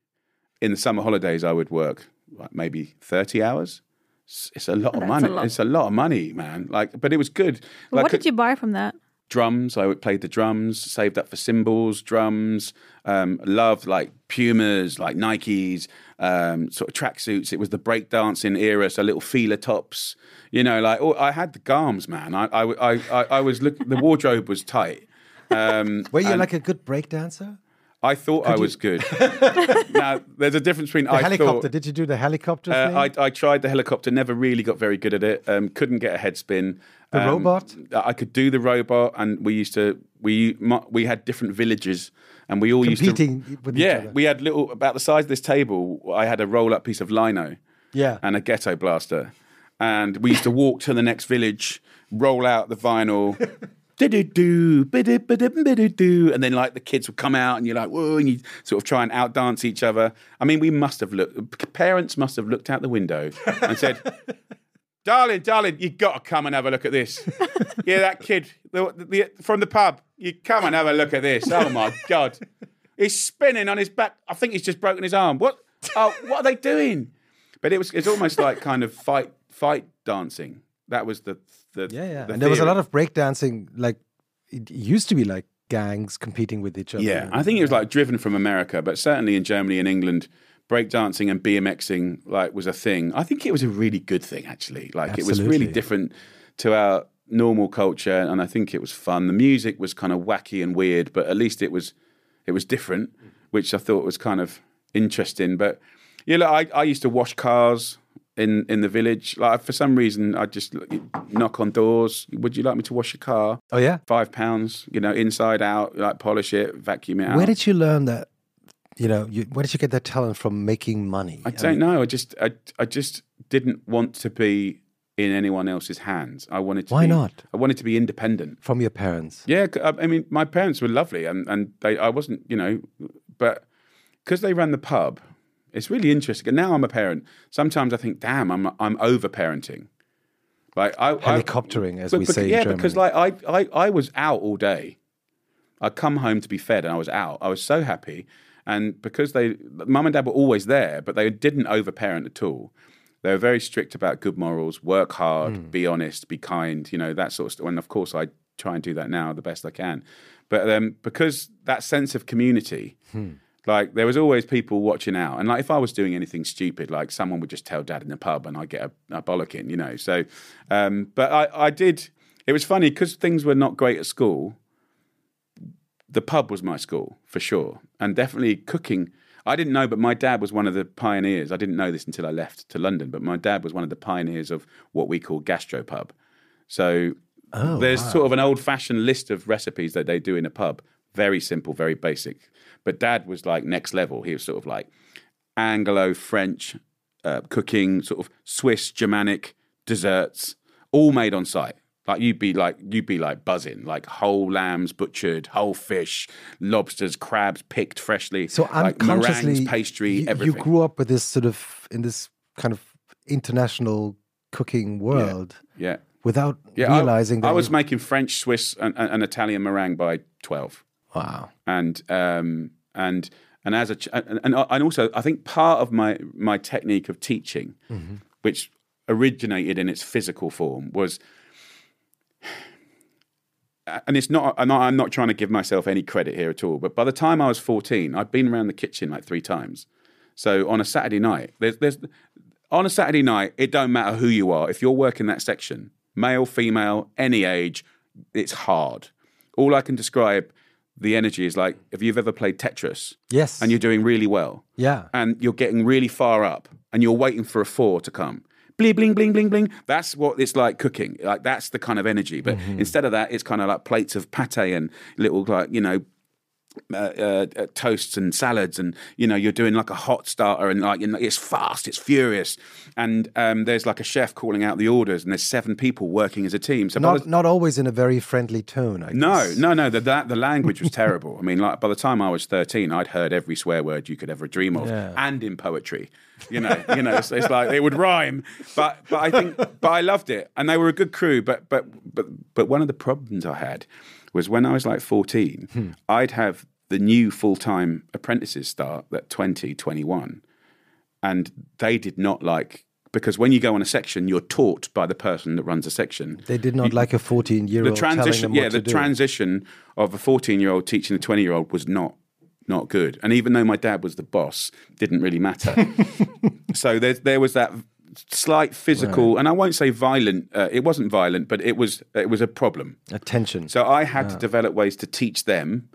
In the summer holidays, I would work like maybe thirty hours. It's, it's a lot of That's money. a lot. It's a lot of money, man. Like, but it was good. What Like, did you buy from that? Drums. I played the drums, saved up for cymbals, drums. Um, loved like Pumas, like Nikes, um, sort of tracksuits. It was the breakdancing era, so little Fila tops. You know, like oh, I had the garms, man. I I I, I, was look. The wardrobe was tight. Um, Were you like a good breakdancer? I thought I was good. now there's a difference between The I helicopter. thought. Did you do the helicopter thing? Uh, I, I tried the helicopter, never really got very good at it. Um, couldn't get a head spin. The Um, robot? I could do the robot, and we used to we we had different villages, and we all Competing used to with each yeah. We had little about the size of this table. I had a roll up piece of lino yeah. and a ghetto blaster, and we used to walk to the next village, roll out the vinyl. Do-do-do, bidi-bidi-bidi-do. And then, like, the kids would come out, and you're like, whoa, and you sort of try and outdance each other. I mean, we must have looked, parents must have looked out the window and said, Darling, darling, you got to come and have a look at this. yeah, that kid the, the, from the pub, you come and have a look at this. Oh, my God. He's spinning on his back. I think he's just broken his arm. What? Oh, what are they doing? But it was it's almost like kind of fight fight dancing. That was the the Yeah, yeah. the And there was a lot of breakdancing. Like it used to be like gangs competing with each other. Yeah, I think it was like driven from America, but certainly in Germany and England, breakdancing and BMXing like was a thing. I think it was a really good thing actually. Like it was really different to our normal culture, and I think it was fun. The music was kind of wacky and weird, but at least it was it was different, which I thought was kind of interesting. But yeah, look, I, I used to wash cars in in the village. Like for some reason, I just knock on doors. Would you like me to wash your car? Oh yeah. Five pounds, you know, inside out, like polish it, vacuum it out. Where did you learn that? You know, you, where did you get that talent from making money? I don't know. I just, I, I just didn't want to be in anyone else's hands. I wanted to. Why be, not? I wanted to be independent. From your parents. Yeah, I, mean, my parents were lovely, and and they, I wasn't, you know, but because they ran the pub, it's really interesting. And now I'm a parent. Sometimes I think, damn, I'm I'm over parenting. Like I, I Helicoptering, as but- we but- say yeah, because like I, I, I was out all day. I'd come home to be fed, and I was out. I was so happy, and because they, mum and dad were always there, but they didn't overparent at all. They were very strict about good morals, work hard, Hmm. be honest, be kind, you know that sort of stuff. And of course, I try and do that now the best I can. But um, because that sense of community, Hmm. like there was always people watching out, and like if I was doing anything stupid, like someone would just tell dad in the pub, and I get a, a bollocking, you know. So, um, but I, I did. It was funny because things were not great at school. The pub was my school for sure, and definitely cooking. I didn't know, but my dad was one of the pioneers. I didn't know this until I left to London, but my dad was one of the pioneers of what we call gastropub. So Oh, there's wow. sort of an old fashioned list of recipes that they do in a pub. Very simple, very basic. But dad was like next level. He was sort of like Anglo French uh, cooking, sort of Swiss, Germanic desserts, all made on site. Like you'd be like you'd be like buzzing, like whole lambs butchered, whole fish, lobsters, crabs picked freshly. So like meringues, pastry, you, everything. you grew up with this sort of in this kind of international cooking world yeah, without yeah. I- realizing that I, was you- making French, Swiss, and, and, Italian meringue by twelve. wow. and um, and and as a ch- and, and and also I think part of my my technique of teaching, which originated in its physical form, was. And it's not, I'm not. I'm not trying to give myself any credit here at all. But by the time I was 14, I'd been around the kitchen like three times. So on a Saturday night, there's, there's, on a Saturday night, it don't matter who you are. If you're working that section, male, female, any age, it's hard. All I can describe the energy is like if you've ever played Tetris Yes. and you're doing really well yeah. and you're getting really far up and you're waiting for a four to come. Bling, bling, bling, bling, bling. That's what it's like cooking. Like that's the kind of energy. But mm-hmm. instead of that, it's kind of like plates of pate and little like you know uh, uh, toasts and salads, and you know you're doing like a hot starter, and like you know, it's fast, it's furious, and um, there's like a chef calling out the orders, and there's seven people working as a team. So Not the- not always in a very friendly tone. I no, guess. no, no. The, that the language was terrible. I mean, like by the time I was thirteen, I'd heard every swear word you could ever dream of, Yeah. and in poetry. You know, you know, it's, it's like it would rhyme. But but I think, but I loved it, and they were a good crew. But but but but one of the problems I had was when I was like fourteen, Hmm. I'd have the new full time apprentices start at 20, 21, and they did not like. Because when you go on a section, you're taught by the person that runs a section They did not like a 14 year the old telling transition yeah the do. transition of a 14 year old teaching a 20 year old was not not good and even though my dad was the boss didn't really matter so there, there was that slight physical and i won't say violent uh, it wasn't violent but it was it was a problem. Attention. so i had to ah. develop ways to teach them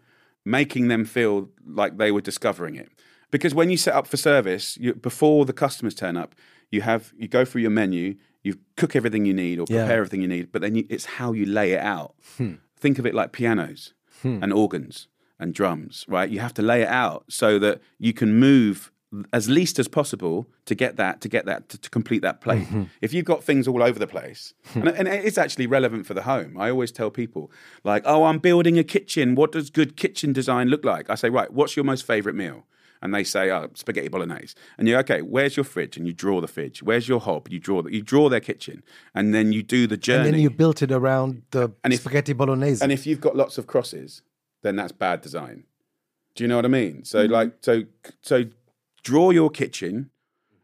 making them feel like they were discovering it. Because when you set up for service you, before the customers turn up you have you go through your menu you cook everything you need or Yeah. prepare everything you need but then you, it's how you lay it out. Hmm. Think of it like pianos hmm. and organs and drums right? You have to lay it out so that you can move as least as possible to get that to get that to, to complete that plate if you've got things all over the place and, and it's actually relevant for the home i always tell people like oh i'm building a kitchen what does good kitchen design look like i say right what's your most favorite meal and they say, "Oh, spaghetti bolognese," and you're okay. Where's your fridge? And you draw the fridge. Where's your hob? You draw the, you draw their kitchen, and then you do the journey. and then you built it around the And if- spaghetti bolognese. And if you've got lots of crosses, then that's bad design. Do you know what I mean? So Mm-hmm. like so so draw your kitchen,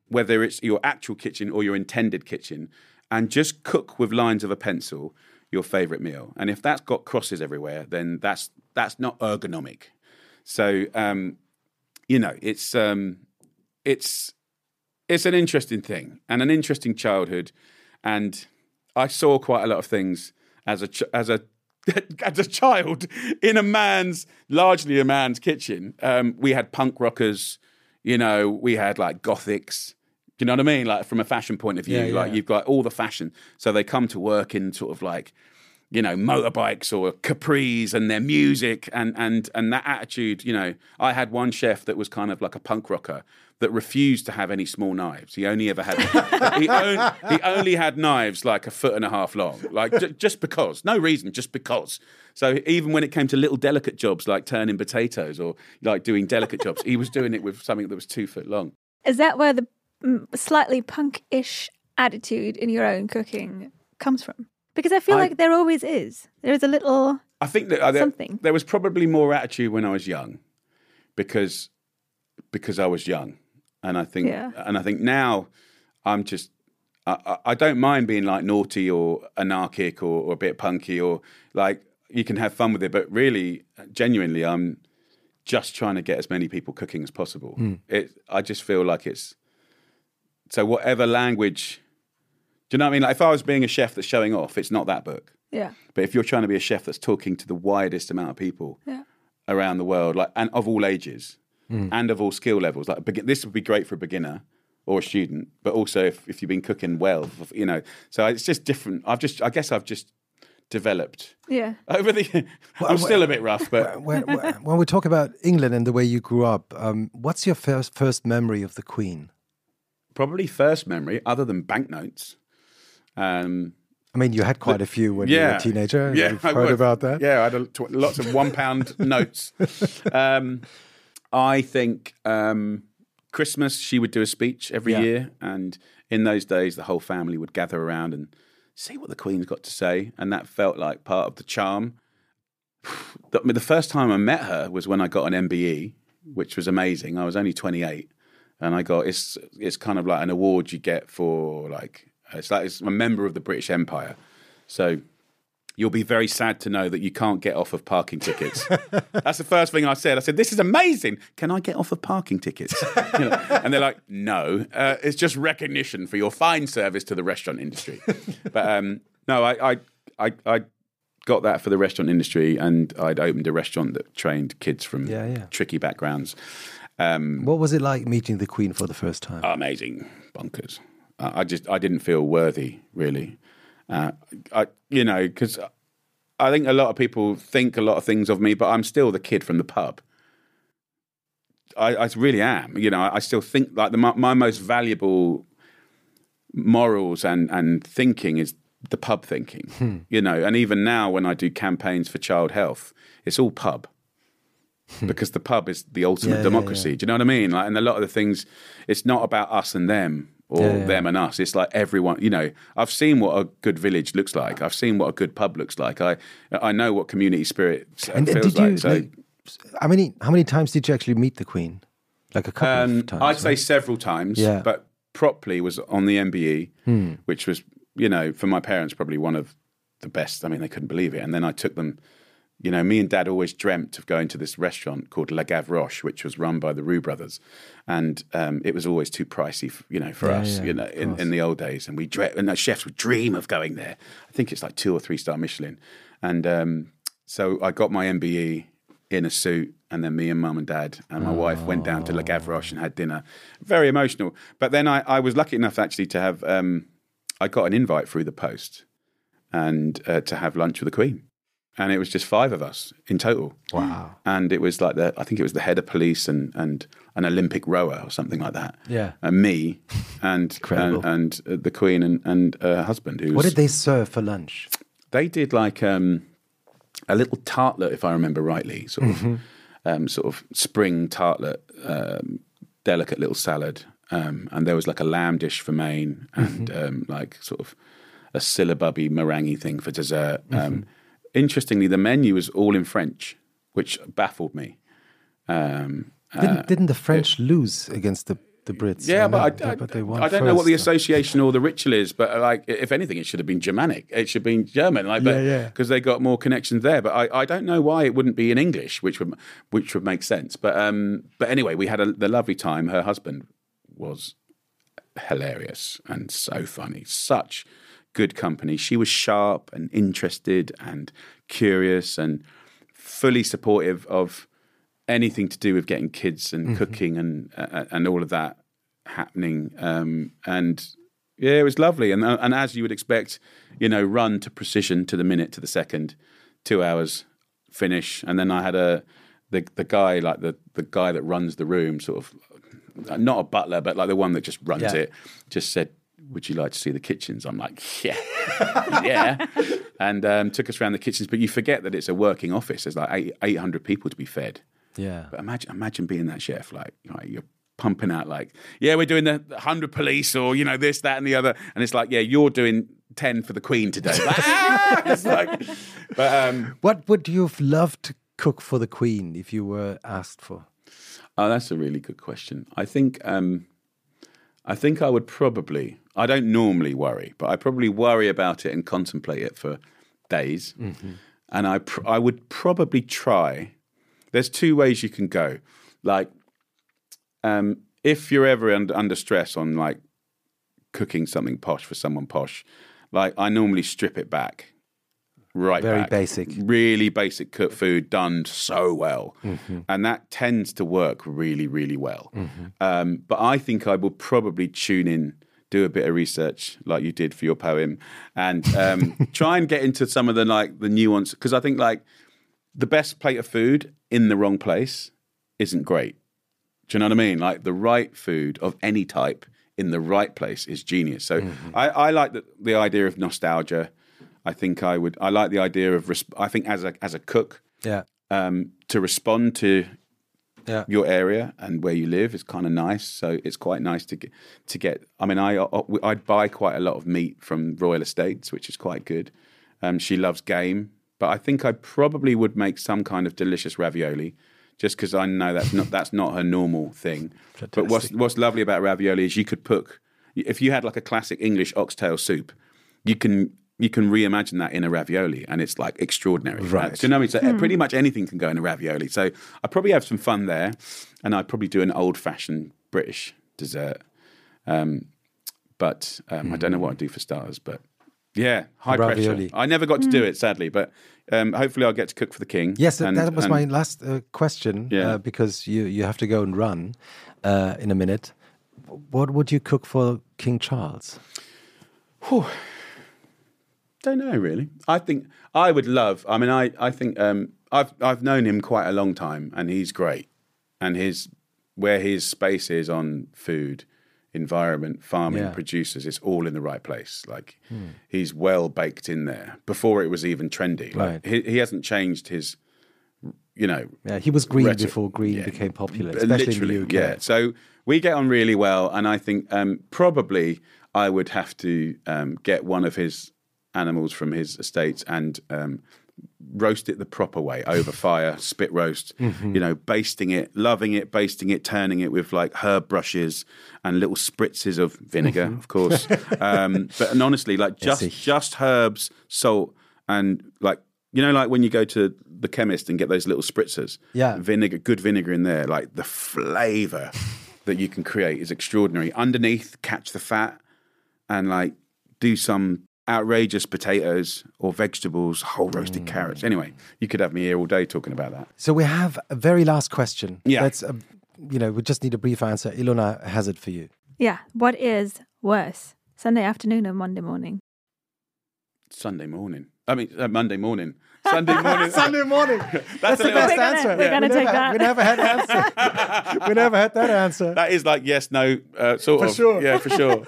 whether it's your actual kitchen or your intended kitchen, and just cook with lines of a pencil your favorite meal. And if that's got crosses everywhere, then that's that's not ergonomic. So um, you know, it's um, it's it's an interesting thing and an interesting childhood, and I saw quite a lot of things as a ch- as a as a child in a man's largely a man's kitchen. Um, we had punk rockers, you know, we had like gothics. Do you know what I mean? Like from a fashion point of view, Yeah, like yeah. you've got all the fashion. So they come to work in sort of like you know motorbikes or capris and their music and and and that attitude you know. I had one chef that was kind of like a punk rocker that refused to have any small knives. He only ever had he, on, he only had knives like a foot and a half long like j- just because no reason just because. So even when it came to little delicate jobs like turning potatoes or like doing delicate jobs he was doing it with something that was two foot long. Is that where the mm, slightly punk-ish attitude in your own cooking comes from? Because I feel I- like there always is. There is a little. I think that uh, there, Something. there was probably more attitude when I was young, because because I was young, and I think Yeah. and I think now I'm just I, I- I don't mind being like naughty or anarchic or, or a bit punky or like you can have fun with it, but really genuinely I'm just trying to get as many people cooking as possible. It I just feel like it's so whatever language. Do you know what I mean? Like if I was being a chef that's showing off, it's not that book. Yeah. But if you're trying to be a chef that's talking to the widest amount of people Yeah. around the world, like and of all ages Hmm. and of all skill levels, like begin- this would be great for a beginner or a student, but also if, if you've been cooking well, you know. So it's just different. I've just, I guess, I've just developed Yeah. over the. I'm still a bit rough, but when, when when we talk about England and the way you grew up, um, what's your first first memory of the Queen? probably first memory, other than banknotes. Um, I mean, you had quite a few when you were a teenager. Yeah, You've I heard would. about that. Yeah, I had a, tw- lots of one pound notes. Um, I think um, Christmas she would do a speech every Yeah. year, and in those days the whole family would gather around and see what the Queen's got to say, and that felt like part of the charm. The, the first time I met her was when I got an MBE, which was amazing. I was only twenty eight, and I got it's it's kind of like an award you get for like it's like it's a member of the British Empire. So you'll be very sad to know that you can't get off of parking tickets. That's the first thing I said. I said, "This is amazing. Can I get off of parking tickets?" You know, and they're like, "No, uh, it's just recognition for your fine service to the restaurant industry." But um, no, I, I, I, I got that for the restaurant industry, and I'd opened a restaurant that trained kids from Yeah, yeah. tricky backgrounds. Um, What was it like meeting the Queen for the first time? amazing, bonkers. I just I didn't feel worthy really. Uh, I you know because I think a lot of people think a lot of things of me, but I'm still the kid from the pub. I, I really am. You know, I, I still think like the, my, my most valuable morals and and thinking is the pub thinking. You know, and even now when I do campaigns for child health, it's all pub because the pub is the ultimate Yeah, yeah, democracy. Do you know what I mean? Like, and a lot of the things, it's not about us and them or Yeah, yeah. them and us. It's like everyone. You know, I've seen what a good village looks like. I've seen what a good pub looks like. I I know what community spirit and feels did you? like. So. like, how many? How many times did you actually meet the Queen? Like a couple Um, of times. I'd say several times, Yeah. Hmm. but properly was on the MBE, which was, you know, for my parents, probably one of the best. I mean, they couldn't believe it. And then I took them, you know, me and dad always dreamt of going to this restaurant called Le Gavroche, which was run by the Roux brothers. And um, it was always too pricey, f- you know, for Yeah, us, yeah, you know, in, in the old days. And we dre- and the chefs would dream of going there. I think it's like two or three star Michelin. And um, so I got my MBE in a suit, and then me and mum and dad and my wife went down to Le Gavroche and had dinner. Very emotional. But then I, I was lucky enough actually to have um, I got an invite through the post and uh, to have lunch with the Queen, and it was just five of us in total. Wow. And it was like the I think it was the head of police and and an Olympic rower or something like that. Yeah. and me and and, and uh, the Queen and and her husband. Who What did they serve for lunch? they did like um, a little tartlet, if I remember rightly, sort of, um, sort of spring tartlet, um, delicate little salad, um, and there was like a lamb dish for main, and um, like sort of a syllabubby meringue thing for dessert. Um, interestingly, the menu was all in French, which baffled me. Um, Didn't, didn't the French lose against the, the Brits? yeah, know, but I, I, but they won I don't know what the association or the ritual is, but uh, like, if anything, it should have been Germanic. It should have been German, like, but Yeah, yeah. because they got more connections there. But I, I don't know why it wouldn't be in English, which would which would make sense. But um, but anyway, we had a, the lovely time. Her husband was hilarious and so funny, such good company. She was sharp and interested and curious and fully supportive of anything to do with getting kids and cooking and uh, and all of that happening. Um, and yeah, it was lovely. And uh, and as you would expect, you know, run to precision to the minute to the second, two hours finish. And then I had a the the guy like the the guy that runs the room, sort of not a butler, but like the one that just runs Yeah. it, just said. Would you like to see the kitchens? I'm like, yeah, yeah, and um, took us around the kitchens. But you forget that it's a working office. There's like eight, 800 people to be fed. Yeah. But imagine, imagine being that chef. Like, like you're pumping out, like, yeah, we're doing the hundred police, or you know, this, that, and the other, and it's like, yeah, you're doing ten for the Queen today. Like, ah! It's like, but um, What would you have loved to cook for the Queen if you were asked for? oh, that's a really good question. I think, um, I think I would probably. I don't normally worry, but I probably worry about it and contemplate it for days, and I, pr- I would probably try. There's two ways you can go. Like, um, if you're ever under, under stress on like cooking something posh for someone posh, like I normally strip it back, right Very back. basic. really basic cooked food done so well, and that tends to work really, really well. Um, but I think I will probably tune in. Do a bit of research like you did for your poem, and um, try and get into some of the like the nuance because I think like the best plate of food in the wrong place isn't great. Do you know what I mean? Like the right food of any type in the right place is genius. So I, I like the, the idea of nostalgia. I think I would. I like the idea of. Resp- I think as a as a cook, Yeah. um, to respond to Yeah. your area and where you live is kind of nice. So it's quite nice to get to get. I mean, I I buy quite a lot of meat from Royal Estates, which is quite good. Um, she loves game, but I think I probably would make some kind of delicious ravioli, just because I know that's not that's not her normal thing. But what's what's lovely about ravioli is you could put if you had like a classic English oxtail soup, you can. You can reimagine that in a ravioli, and it's like extraordinary. Right. Do you know what I mean? So pretty much anything can go in a ravioli. So I probably have some fun there, and I'd probably do an old-fashioned British dessert. Um, but um, I don't know what I'd do for starters. But yeah, high Ravioli. pressure. I never got to do it, sadly, but um, hopefully I'll get to cook for the king. Yes, that- And- that was and- my last uh, question. Yeah. Uh, because you you have to go and run uh, in a minute. What would you cook for King Charles? Don't know really. I think I would love. I mean, I I think um, I've I've known him quite a long time, and he's great. And his where his space is on food, environment, farming, Yeah. producers, it's all in the right place. Like he's well baked in there before it was even trendy. Like, Right. he, he hasn't changed his, you know, Yeah, he was green Rhetoric. before green Yeah. became popular, especially literally, in the UK. Yeah. So we get on really well, and I think um, probably I would have to um, get one of his animals from his estates and um, roast it the proper way over fire, spit roast. Mm-hmm. You know, basting it, loving it, basting it, turning it with like herb brushes and little spritzes of vinegar, Mm-hmm. of course. um, but and honestly, like just just herbs, salt, and like. You know, like when you go to the chemist and get those little spritzers, Yeah. vinegar, good vinegar in there, like the flavour that you can create is extraordinary. Underneath, catch the fat and like do some outrageous potatoes or vegetables, whole roasted Mm. carrots. Anyway, you could have me here all day talking about that. So we have a very last question. Yeah. That's, uh, you know, we just need a brief answer. Ilona has it for you. Yeah. What is worse, Sunday afternoon or Monday morning? Sunday morning. I mean, uh, Monday morning. Sunday morning. Sunday morning. That's, a the best We're gonna- answer. we're gonna we take never, that. We never had that answer. we never had that answer. That is like yes, no, uh, sort For of. sure. Yeah, for sure.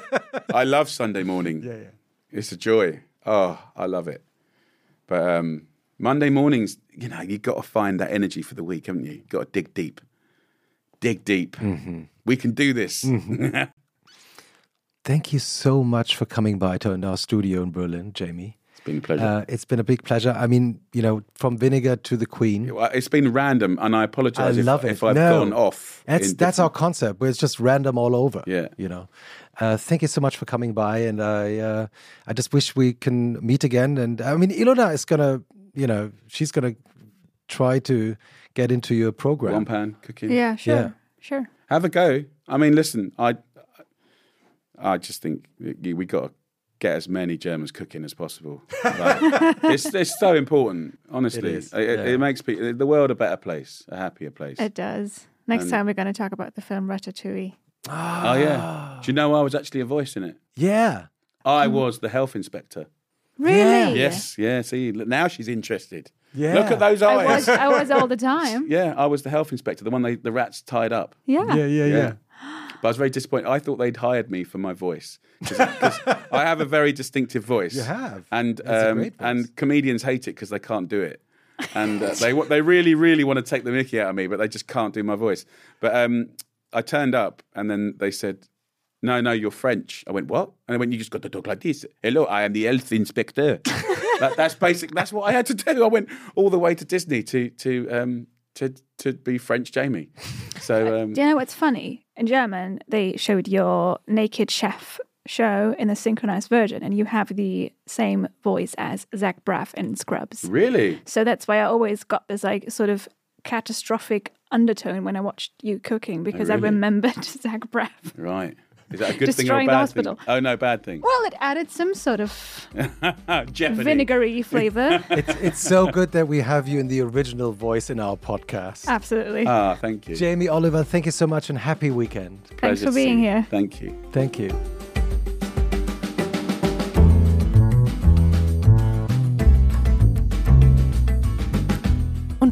I love Sunday morning. yeah, yeah. It's a joy. Oh, I love it. But um, Monday mornings, you know, you've got to find that energy for the week, haven't you? You've got to dig deep. Dig deep. Mm-hmm. We can do this. Thank you so much for coming by to our studio in Berlin, Jamie. it's been a pleasure. Uh, it's been a big pleasure. I mean, you know, from vinegar to the queen. It's been random, and I I apologise if, love it. if I've No. gone off. That's that's our concept, where it's just random all over. Yeah. you know. Uh, thank you so much for coming by, and I uh, I just wish we can meet again. And I mean, Ilona is gonna, you know, she's gonna try to get into your program. one pan cooking. Yeah, sure. Yeah. Sure. Have a go. I mean, listen, I I just think we we got to get as many Germans cooking as possible. Like, it's it's so important. Honestly, It is, It, yeah. it makes pe- the world a better place, a happier place. It does. Next And- time we're going to talk about the film Ratatouille. Oh yeah. Do you know I was actually a voice in it? Yeah, I was the health inspector. Really? Yes, yeah. See, look, now she's interested. Yeah. Look at those I eyes. was, I was all the time. yeah, I was the health inspector, the one they the rats tied up. Yeah. yeah, yeah, yeah. But I was very disappointed. I thought they'd hired me for my voice because I have a very distinctive voice. You have. and That's a um, great voice. and comedians hate it because they can't do it, and uh, they they really really want to take the Mickey out of me, but they just can't do my voice. But um, I turned up, and then they said. No, no, you're French. I went, what? And I went, you just got to talk like this. Hello, I am the health inspector. that, that's basic. That's what I had to do. I went all the way to Disney to to um, to to be French Jamie. So um, Do you know what's funny? In German, they showed your naked chef show in the synchronized version, and you have the same voice as Zach Braff in Scrubs. really, So that's why I always got this like sort of catastrophic undertone when I watched you cooking because I really? remembered Zach Braff. right? Is that a good thing or a Destroying the bad hospital. thing? Oh no, bad thing. Well, it added some sort of vinegary flavor. It's it's so good that we have you in the original voice in our podcast. Absolutely. Ah, thank you. Jamie Oliver, thank you so much and happy weekend. Thanks Pleasure for to being see you. here. Thank you. Thank you.